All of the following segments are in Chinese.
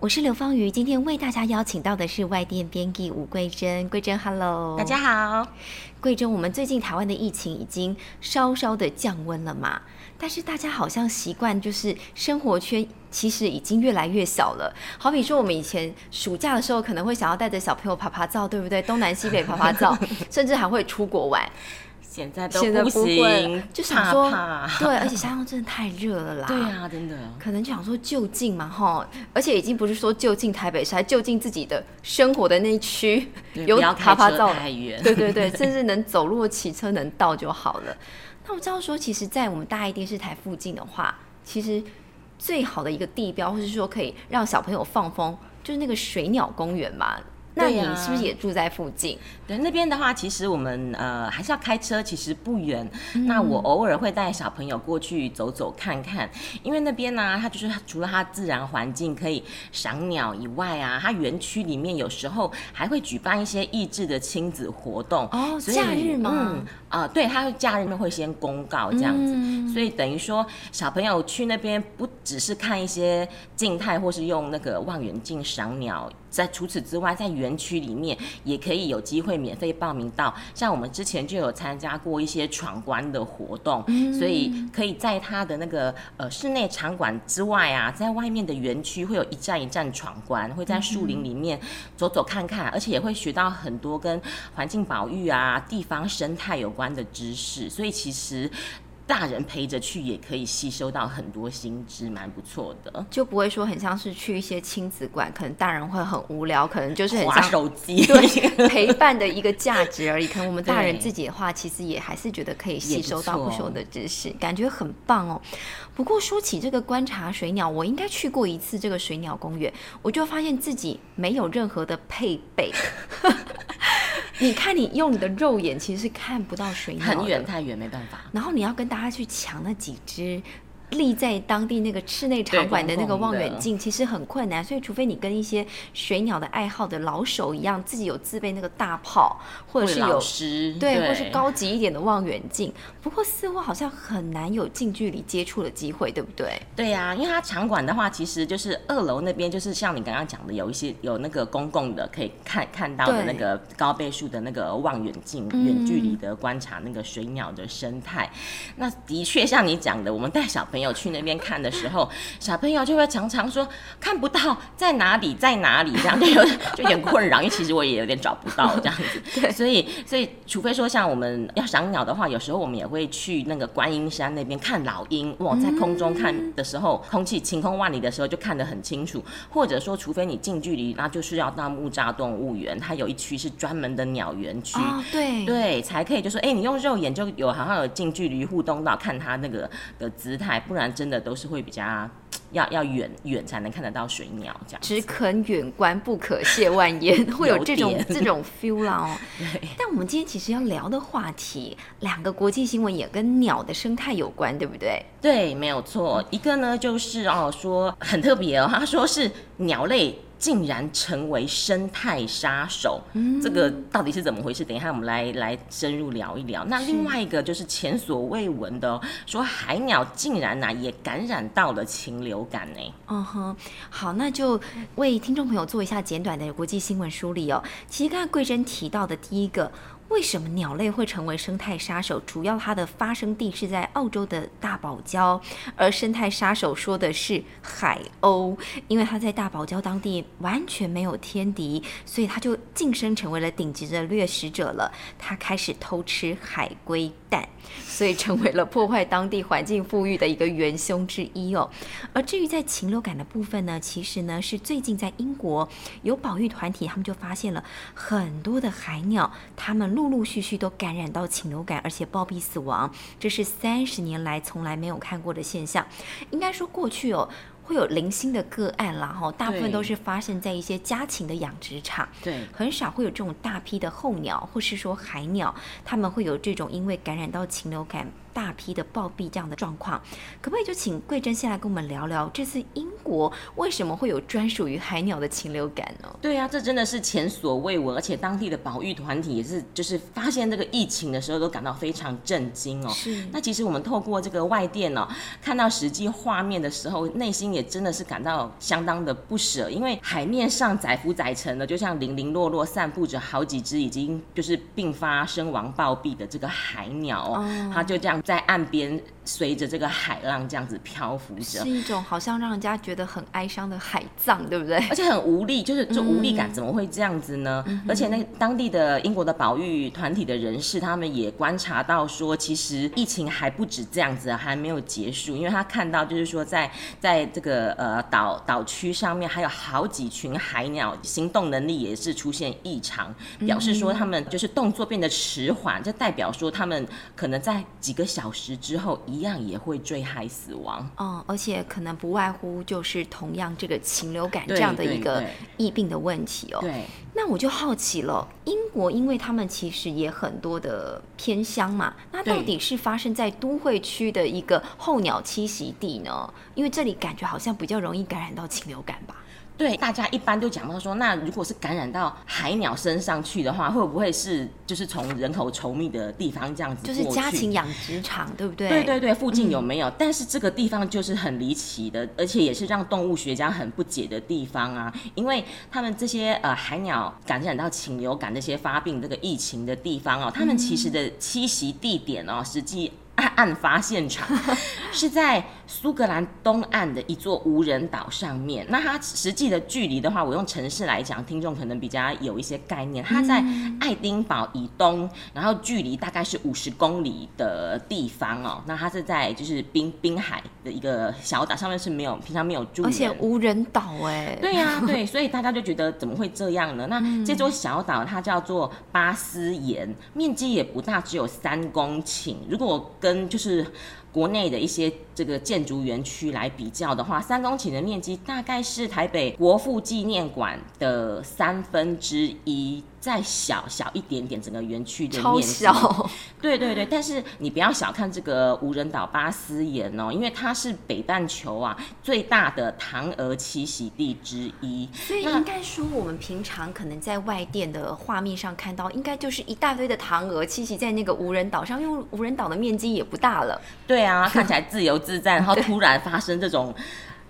我是刘芳瑜，今天为大家邀请到的是外电编辑吴桂珍。桂珍，Hello，大家好。桂珍，我们最近台湾的疫情已经稍稍的降温了嘛？但是大家好像习惯就是生活圈其实已经越来越小了。好比说，我们以前暑假的时候可能会想要带着小朋友爬爬照，对不对？东南西北爬爬照，甚至还会出国玩。现在都不行，就想说，对，而且山上真的太热了啦。对啊，真的，可能就想说就近嘛，哈，而且已经不是说就近台北市，还就近自己的生活的那一区，有爬爬照太远，对对对，甚至能走路、骑车能到就好了。那我知道说，其实，在我们大爱电视台附近的话，其实最好的一个地标，或是说可以让小朋友放风，就是那个水鸟公园嘛。那你是不是也住在附近？对，那边的话，其实我们呃还是要开车，其实不远。那我偶尔会带小朋友过去走走看看，因为那边呢，它就是除了它自然环境可以赏鸟以外啊，它园区里面有时候还会举办一些益智的亲子活动。哦，假日吗？嗯，啊，对，它假日面会先公告这样子，所以等于说小朋友去那边不只是看一些静态，或是用那个望远镜赏鸟。在除此之外，在园区里面也可以有机会免费报名到，像我们之前就有参加过一些闯关的活动，所以可以在它的那个呃室内场馆之外啊，在外面的园区会有一站一站闯关，会在树林里面走走看看，而且也会学到很多跟环境保育啊、地方生态有关的知识，所以其实。大人陪着去也可以吸收到很多新知，蛮不错的，就不会说很像是去一些亲子馆，可能大人会很无聊，可能就是很像手机，对陪伴的一个价值而已。可能我们 大人自己的话，其实也还是觉得可以吸收到不少的知识，感觉很棒哦。不过说起这个观察水鸟，我应该去过一次这个水鸟公园，我就发现自己没有任何的配备。你看，你用你的肉眼其实是看不到水鸟，很远太远，没办法。然后你要跟大家去抢那几只。立在当地那个室内场馆的那个望远镜其实很困难，所以除非你跟一些水鸟的爱好的老手一样，自己有自备那个大炮，或者是有对，或是高级一点的望远镜。不过似乎好像很难有近距离接触的机会，对不对？对呀，因为它场馆的话，其实就是二楼那边，就是像你刚刚讲的，有一些有那个公共的可以看看到的那个高倍数的那个望远镜，远距离的观察那个水鸟的生态。那的确像你讲的，我们带小朋友。有去那边看的时候，小朋友就会常常说看不到在哪里，在哪里这样 就有就有点困扰，因为其实我也有点找不到这样子。对，所以所以除非说像我们要赏鸟的话，有时候我们也会去那个观音山那边看老鹰。哇，在空中看的时候，空气晴空万里的时候就看得很清楚。或者说，除非你近距离，那就是要到木栅动物园，它有一区是专门的鸟园区。对对，才可以就说，哎，你用肉眼就有好像有近距离互动到看它那个的姿态。不然真的都是会比较 要要远远才能看得到水鸟这样。只肯远观不可亵玩焉，会有这种这种 feel 啦哦。但我们今天其实要聊的话题，两个国际新闻也跟鸟的生态有关，对不对？对，没有错。一个呢就是哦说很特别哦，他说是鸟类。竟然成为生态杀手，这个到底是怎么回事？等一下我们来来深入聊一聊。那另外一个就是前所未闻的，说海鸟竟然呢也感染到了禽流感呢。嗯哼，好，那就为听众朋友做一下简短的国际新闻梳理哦。其实刚才桂珍提到的第一个。为什么鸟类会成为生态杀手？主要它的发生地是在澳洲的大堡礁，而生态杀手说的是海鸥，因为它在大堡礁当地完全没有天敌，所以它就晋升成为了顶级的掠食者了。它开始偷吃海龟所以成为了破坏当地环境富裕的一个元凶之一哦。而至于在禽流感的部分呢，其实呢是最近在英国有保育团体，他们就发现了很多的海鸟，它们。陆陆续续都感染到禽流感，而且暴毙死亡，这是三十年来从来没有看过的现象。应该说，过去哦，会有零星的个案啦，哈，大部分都是发生在一些家禽的养殖场，对，很少会有这种大批的候鸟或是说海鸟，他们会有这种因为感染到禽流感大批的暴毙这样的状况。可不可以就请桂珍先来跟我们聊聊，这次英国为什么会有专属于海鸟的禽流感呢？对啊，这真的是前所未闻，而且当地的保育团体也是，就是发现这个疫情的时候都感到非常震惊哦。是那其实我们透过这个外电哦，看到实际画面的时候，内心也真的是感到相当的不舍，因为海面上载浮载沉的，就像零零落落散布着好几只已经就是并发身亡暴毙的这个海鸟哦，它就这样在岸边随着这个海浪这样子漂浮着是。一种好像让人家觉得很哀伤的海葬，对不对？而且很无力，就是这无力感怎么会这样子呢？而且那当地的英国的保育团体的人士，他们也观察到说，其实疫情还不止这样子，还没有结束，因为他看到就是说在在这个呃岛岛区上面还有好几群海鸟，行动能力也是出现异常，表示说他们就是动作变得迟缓，这代表说他们可能在几个小时之后一样也会坠害死亡。嗯，而且可能不外乎就是同样这个禽流感这样的一个疫病的问题哦。对。那我就好奇了，英国因为他们其实也很多的偏乡嘛，那到底是发生在都会区的一个候鸟栖息地呢？因为这里感觉好像比较容易感染到禽流感吧？对，大家一般都讲到说，那如果是感染到海鸟身上去的话，会不会是就是从人口稠密的地方这样子就是家禽养殖场，对不对？对对对，附近有没有？但是这个地方就是很离奇的，而且也是让动物学家很不解的地方啊，因为他们这些呃海鸟感染到禽流感这些发病这个疫情的地方哦，他们其实的栖息地点哦，实际。案案发现场 是在苏格兰东岸的一座无人岛上面。那它实际的距离的话，我用城市来讲，听众可能比较有一些概念。它在爱丁堡以东，然后距离大概是五十公里的地方哦。那它是在就是滨滨海的一个小岛上面是没有平常没有住人，而且无人岛哎、对呀、对，所以大家就觉得怎么会这样呢？那这座小岛它叫做巴斯岩，面积也不大，只有三公顷。如果跟就是国内的一些这个建筑园区来比较的话，三公顷的面积大概是台北国父纪念馆的三分之一，再小小一点点，整个园区的超面积。小，对对对，但是你不要小看这个无人岛巴斯岩哦，因为它是北半球啊最大的唐鹅栖息地之一。所以应该说我们平常可能在外电的画面上看到，应该就是一大堆的嫦娥栖息在那个无人岛上，因为无人岛的面积也不大了。对啊，看起来自由自在，然后突然发生这种。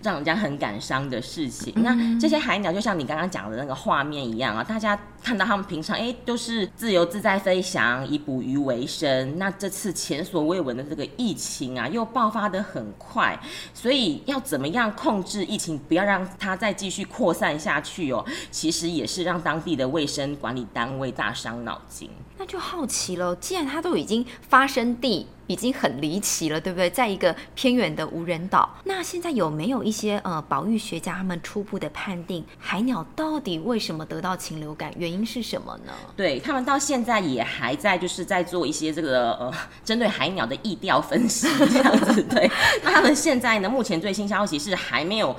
让人家很感伤的事情。那这些海鸟就像你刚刚讲的那个画面一样啊，大家看到他们平常哎都是自由自在飞翔，以捕鱼为生。那这次前所未闻的这个疫情啊，又爆发的很快，所以要怎么样控制疫情，不要让它再继续扩散下去哦，其实也是让当地的卫生管理单位大伤脑筋。那就好奇了，既然它都已经发生地已经很离奇了，对不对？在一个偏远的无人岛，那现在有没有一些呃保育学家他们初步的判定，海鸟到底为什么得到禽流感，原因是什么呢？对他们到现在也还在就是在做一些这个呃 针对海鸟的意调分析这样子。对，那他们现在呢，目前最新消息是还没有。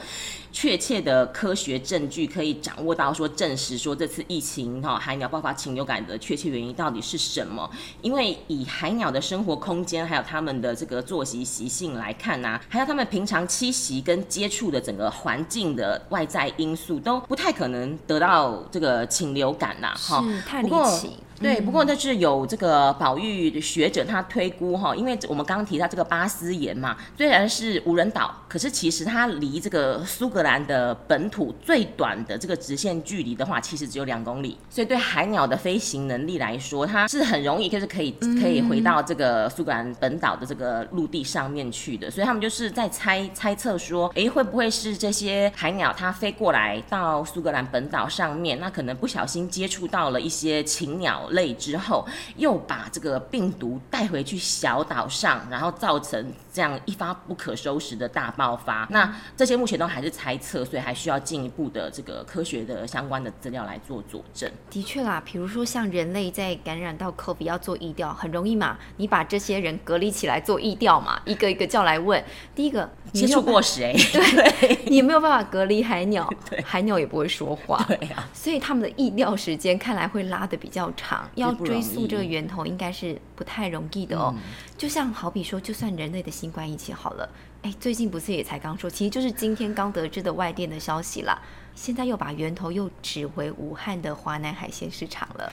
确切的科学证据可以掌握到说证实说这次疫情哈海鸟爆发禽流感的确切原因到底是什么？因为以海鸟的生活空间还有他们的这个作息习性来看呐、还有他们平常栖息跟接触的整个环境的外在因素，都不太可能得到这个禽流感呐、哈。是太离不过奇。对，不过那是有这个保育的学者他推估哈，因为我们刚刚提到这个巴斯岩嘛，虽然是无人岛，可是其实它离这个苏格兰的本土最短的这个直线距离的话，其实只有两公里，所以对海鸟的飞行能力来说，它是很容易就是可以可以回到这个苏格兰本岛的这个陆地上面去的，所以他们就是在猜猜测说，诶，会不会是这些海鸟它飞过来到苏格兰本岛上面，那可能不小心接触到了一些禽鸟类之后，又把这个病毒带回去小岛上，然后造成这样一发不可收拾的大爆发。那这些目前都还是猜测，所以还需要进一步的这个科学的相关的资料来做佐证。的确啦，比如说像人类在感染到 COVID 要做疫调，很容易嘛，你把这些人隔离起来做疫调嘛，一个一个叫来问。第一个接触过谁？对，你没有办法隔离海鸟，海鸟也不会说话，对啊，所以他们的疫调时间看来会拉的比较长，要追溯这个源头应该是不太容易的哦。就像好比说，就算人类的新冠疫情好了，哎，最近不是也才刚说，其实就是今天刚得知的外电的消息啦，现在又把源头又指回武汉的华南海鲜市场了。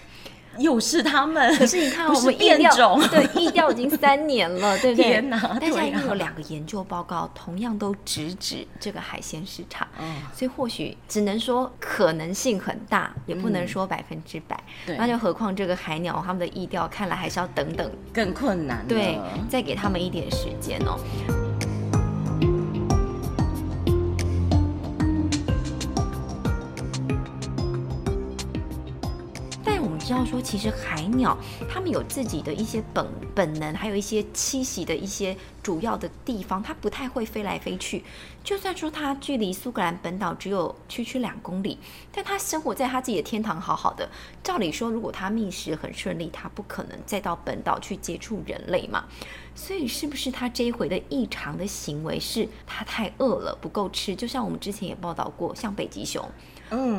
又是他们，可是你看，我们变种，对，疫调已经三年了，对不对？天哪！但现在又有两个研究报告，同样都直指这个海鲜市场，所以或许只能说可能性很大，也不能说百分之百。那就何况这个海鸟，他们的疫调看来还是要等等，更困难。对，再给他们一点时间哦。其实海鸟它们有自己的一些本本能，还有一些栖息的一些主要的地方，它不太会飞来飞去。就算说它距离苏格兰本岛只有区区两公里，但它生活在它自己的天堂，好好的。照理说，如果它觅食很顺利，它不可能再到本岛去接触人类嘛。所以，是不是它这一回的异常的行为是它太饿了，不够吃？就像我们之前也报道过，像北极熊。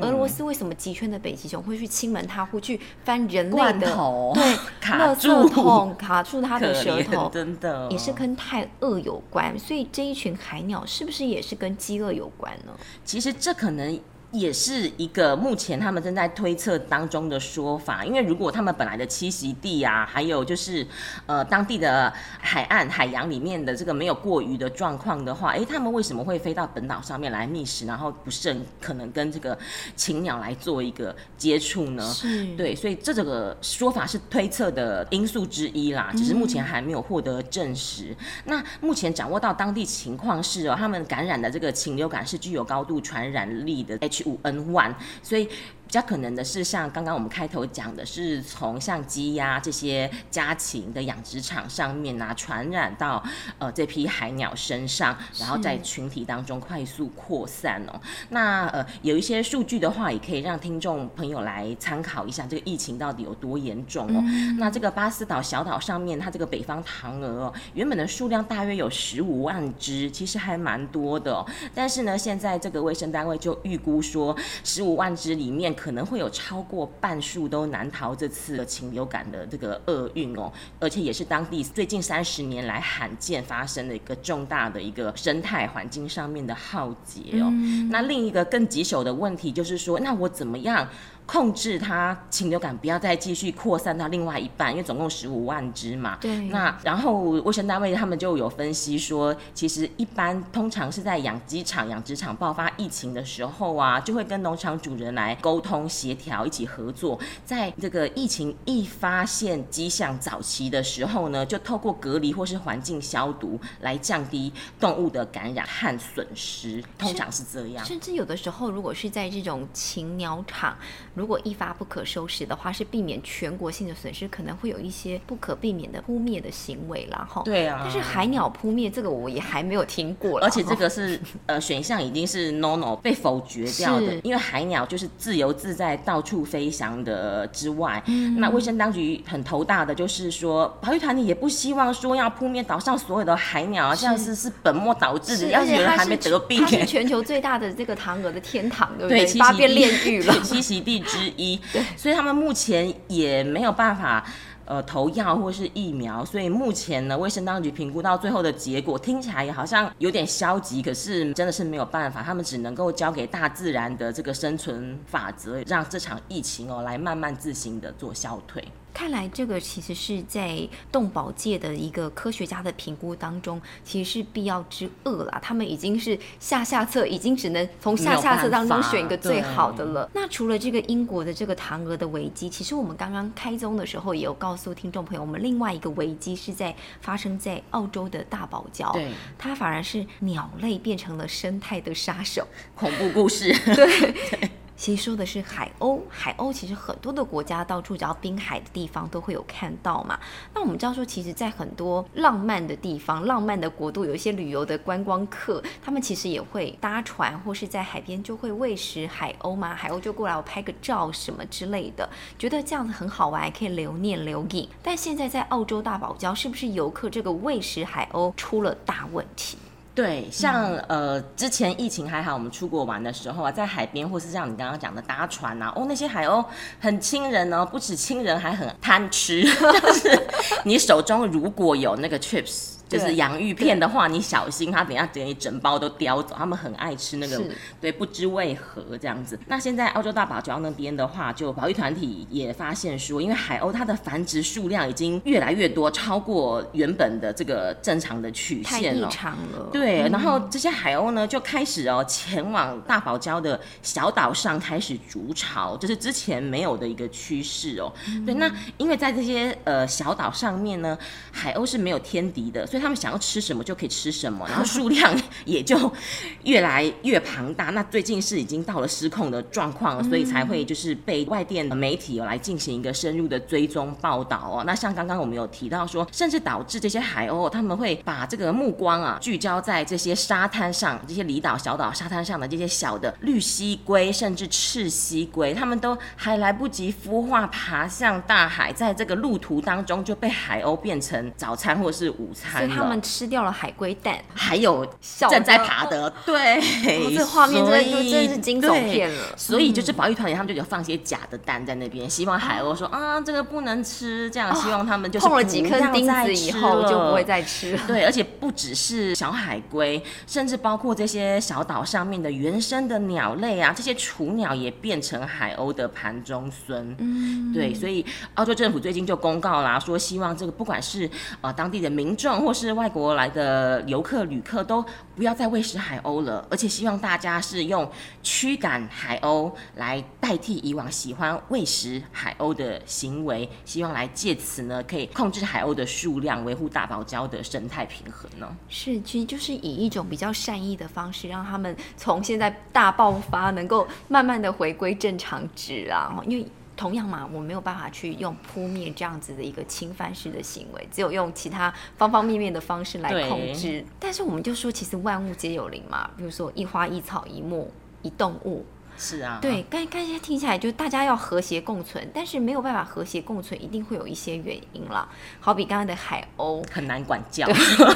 俄罗斯为什么极圈的北极熊会去亲门踏户去翻人类的对 卡住桶卡住它的舌头，真的也是跟太饿有关。所以这一群海鸟是不是也是跟饥饿有关呢？其实这可能。也是一个目前他们正在推测当中的说法，因为如果他们本来的栖息地啊，还有就是呃当地的海岸海洋里面的这个没有过于的状况的话，哎，他们为什么会飞到本岛上面来觅食，然后不慎可能跟这个禽鸟来做一个接触呢？是，对，所以这这个说法是推测的因素之一啦，只是目前还没有获得证实。那目前掌握到当地情况是哦，他们感染的这个禽流感是具有高度传染力的 H。五 N one，所以。比较可能的是，像刚刚我们开头讲的，是从像鸡鸭这些家禽的养殖场上面啊，传染到呃这批海鸟身上，然后在群体当中快速扩散哦。那呃有一些数据的话，也可以让听众朋友来参考一下，这个疫情到底有多严重哦。那这个巴斯岛小岛上面，它这个北方塘鹅哦，原本的数量大约有十五万只，其实还蛮多的。但是呢，现在这个卫生单位就预估说，十五万只里面。可能会有超过半数都难逃这次禽流感的这个厄运哦，而且也是当地最近三十年来罕见发生的一个重大的一个生态环境上面的浩劫哦。那另一个更棘手的问题就是说，那我怎么样？控制它禽流感不要再继续扩散到另外一半，因为总共十五万只嘛。对。那然后卫生单位他们就有分析说，其实一般通常是在养鸡场、养殖场爆发疫情的时候啊，就会跟农场主人来沟通协调，一起合作，在这个疫情一发现迹象早期的时候呢，就透过隔离或是环境消毒来降低动物的感染和损失，通常是这样。甚至有的时候，如果是在这种禽鸟场。如果一发不可收拾的话，是避免全国性的损失，可能会有一些不可避免的扑灭的行为啦。哈。对啊。但是海鸟扑灭这个我也还没有听过，而且这个是呃选项已经是 no no 被否决掉的，因为海鸟就是自由自在到处飞翔的之外，那卫生当局很头大的就是说，保育团体也不希望说要扑灭岛上所有的海鸟啊，这样是是本末倒置的，而且人还没得病。它是全球最大的这个唐鹅的天堂，对不对？八变炼狱了，栖息地。之一，所以他们目前也没有办法呃投药或是疫苗，所以目前呢，卫生当局评估到最后的结果听起来也好像有点消极，可是真的是没有办法，他们只能够交给大自然的这个生存法则，让这场疫情哦来慢慢自行的做消退。看来这个其实是在动保界的一个科学家的评估当中，其实是必要之恶啦。他们已经是下下策，已经只能从下下策当中选一个最好的了。那除了这个英国的这个唐鹅的危机，其实我们刚刚开宗的时候也有告诉听众朋友，我们另外一个危机是在发生在澳洲的大堡礁，对，它反而是鸟类变成了生态的杀手，恐怖故事，对。其实说的是海鸥，海鸥其实很多的国家到处只要滨海的地方都会有看到嘛。那我们知道说，其实，在很多浪漫的地方、浪漫的国度，有一些旅游的观光客，他们其实也会搭船或是在海边就会喂食海鸥嘛，海鸥就过来我拍个照什么之类的，觉得这样子很好玩，可以留念留影。但现在在澳洲大堡礁，是不是游客这个喂食海鸥出了大问题？对，像呃之前疫情还好，我们出国玩的时候啊，在海边或是像你刚刚讲的搭船啊，哦那些海鸥很亲人哦，不止亲人，还很贪吃，就是你手中如果有那个 chips。就是洋芋片的话，你小心它等下等你整包都叼走。他们很爱吃那个，对，不知为何这样子。那现在澳洲大堡礁那边的话，就保育团体也发现说，因为海鸥它的繁殖数量已经越来越多，超过原本的这个正常的曲线了。太了。对，然后这些海鸥呢就开始哦前往大堡礁的小岛上开始筑巢，这是之前没有的一个趋势哦。对，那因为在这些呃小岛上面呢，海鸥是没有天敌的，所以。他们想要吃什么就可以吃什么，然后数量也就越来越庞大。那最近是已经到了失控的状况，所以才会就是被外电的媒体有来进行一个深入的追踪报道哦。那像刚刚我们有提到说，甚至导致这些海鸥他们会把这个目光啊聚焦在这些沙滩上、这些离岛小岛沙滩上的这些小的绿蜥龟，甚至赤蜥龟，他们都还来不及孵化，爬向大海，在这个路途当中就被海鸥变成早餐或是午餐。他们吃掉了海龟蛋，还有正在爬的，对，这画面真的就真是惊悚片了。所以就是保育团里他们就有放些假的蛋在那边，希望海鸥说啊这个不能吃，这样希望他们就是碰了几颗钉子以后就不会再吃。了。对，而且不只是小海龟，甚至包括这些小岛上面的原生的鸟类啊，这些雏鸟也变成海鸥的盘中孙。嗯，对，所以澳洲政府最近就公告啦，说希望这个不管是呃当地的民众或是外国来的游客、旅客都不要再喂食海鸥了，而且希望大家是用驱赶海鸥来代替以往喜欢喂食海鸥的行为，希望来借此呢可以控制海鸥的数量，维护大堡礁的生态平衡呢。是，其实就是以一种比较善意的方式，让他们从现在大爆发能够慢慢的回归正常值啊，因为。同样嘛，我没有办法去用扑灭这样子的一个侵犯式的行为，只有用其他方方面面的方式来控制。但是我们就说，其实万物皆有灵嘛，比如说一花一草一木一动物。是啊，对，刚刚才听起来就是大家要和谐共存，但是没有办法和谐共存，一定会有一些原因啦。好比刚刚的海鸥很难管教，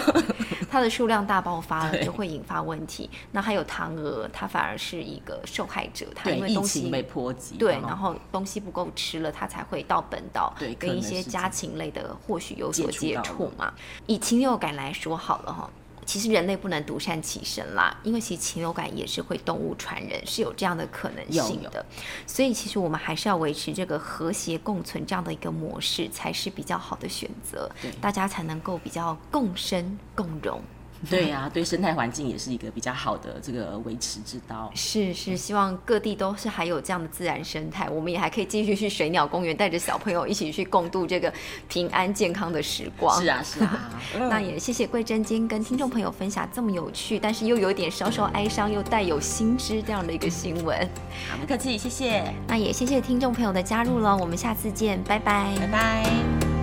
它的数量大爆发了就会引发问题。那还有唐娥，它反而是一个受害者，它因为东西被波及，对，然后东西不够吃了，它才会到本岛，对，跟一些家禽类的或许有所接触嘛。以禽流感来说好了哈。其实人类不能独善其身啦，因为其实禽流感也是会动物传人，是有这样的可能性的。所以其实我们还是要维持这个和谐共存这样的一个模式，才是比较好的选择，大家才能够比较共生共荣。对呀，对生态环境也是一个比较好的这个维持之道。是是，希望各地都是还有这样的自然生态，我们也还可以继续去水鸟公园，带着小朋友一起去共度这个平安健康的时光。是啊是啊，那也谢谢桂珍今天跟听众朋友分享这么有趣，但是又有点稍稍哀伤又带有心知这样的一个新闻。好，不客气，谢谢。那也谢谢听众朋友的加入了，我们下次见，拜拜，拜拜。